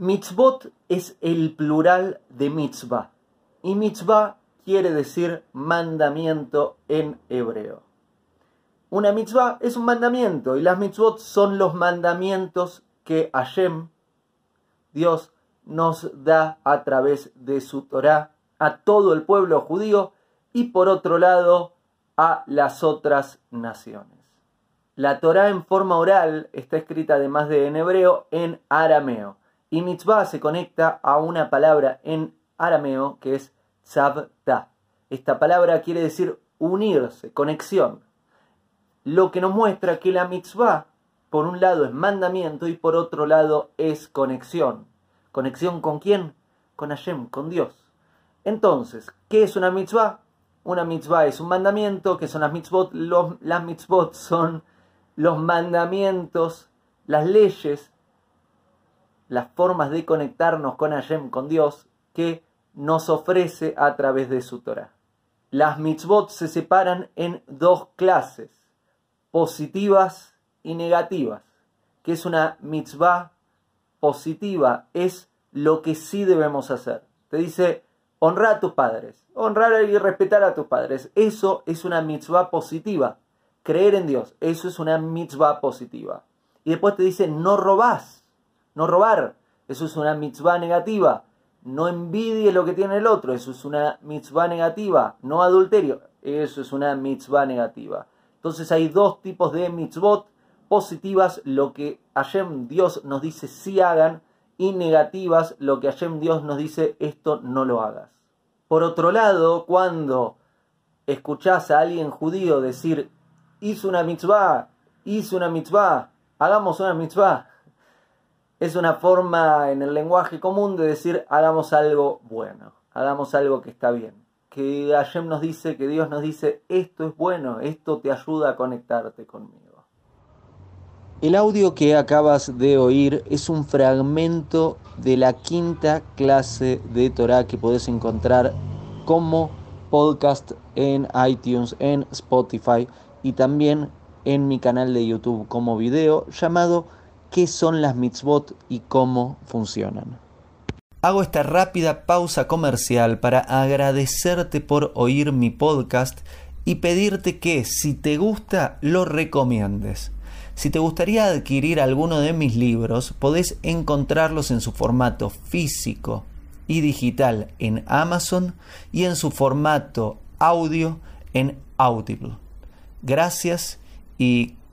Mitzvot es el plural de mitzvah y mitzvah quiere decir mandamiento en hebreo. Una mitzvah es un mandamiento y las mitzvot son los mandamientos que Hashem, Dios, nos da a través de su Torah a todo el pueblo judío y por otro lado a las otras naciones. La Torah en forma oral está escrita además de en hebreo en arameo y mitzvah se conecta a una palabra en arameo que es tzavta. Esta palabra quiere decir unirse, conexión. Lo que nos muestra que la mitzvah, por un lado, es mandamiento y por otro lado es conexión. ¿Conexión con quién? Con Hashem, con Dios. Entonces, ¿qué es una mitzvah? Una mitzvah es un mandamiento, que son las mitzvot. las mitzvot son los mandamientos, las leyes las formas de conectarnos con Hashem, con Dios, que nos ofrece a través de su Torah. Las mitzvot se separan en dos clases, positivas y negativas. que es una mitzvah positiva? Es lo que sí debemos hacer. Te dice, honrar a tus padres, honrar y respetar a tus padres. Eso es una mitzvah positiva. Creer en Dios, eso es una mitzvah positiva. Y después te dice, no robás no robar, eso es una mitzvah negativa. No envidie lo que tiene el otro, eso es una mitzvah negativa. No adulterio, eso es una mitzvah negativa. Entonces hay dos tipos de mitzvot positivas, lo que Hashem Dios nos dice sí hagan, y negativas, lo que Hashem Dios nos dice esto no lo hagas. Por otro lado, cuando escuchás a alguien judío decir hizo una mitzvah, hizo una mitzvah, hagamos una mitzvah, es una forma en el lenguaje común de decir hagamos algo bueno, hagamos algo que está bien. Que Hashem nos dice, que Dios nos dice, esto es bueno, esto te ayuda a conectarte conmigo. El audio que acabas de oír es un fragmento de la quinta clase de Torah que podés encontrar como podcast en iTunes, en Spotify y también en mi canal de YouTube como video llamado qué son las mitzvot y cómo funcionan. Hago esta rápida pausa comercial para agradecerte por oír mi podcast y pedirte que si te gusta lo recomiendes. Si te gustaría adquirir alguno de mis libros, podés encontrarlos en su formato físico y digital en Amazon y en su formato audio en Audible. Gracias y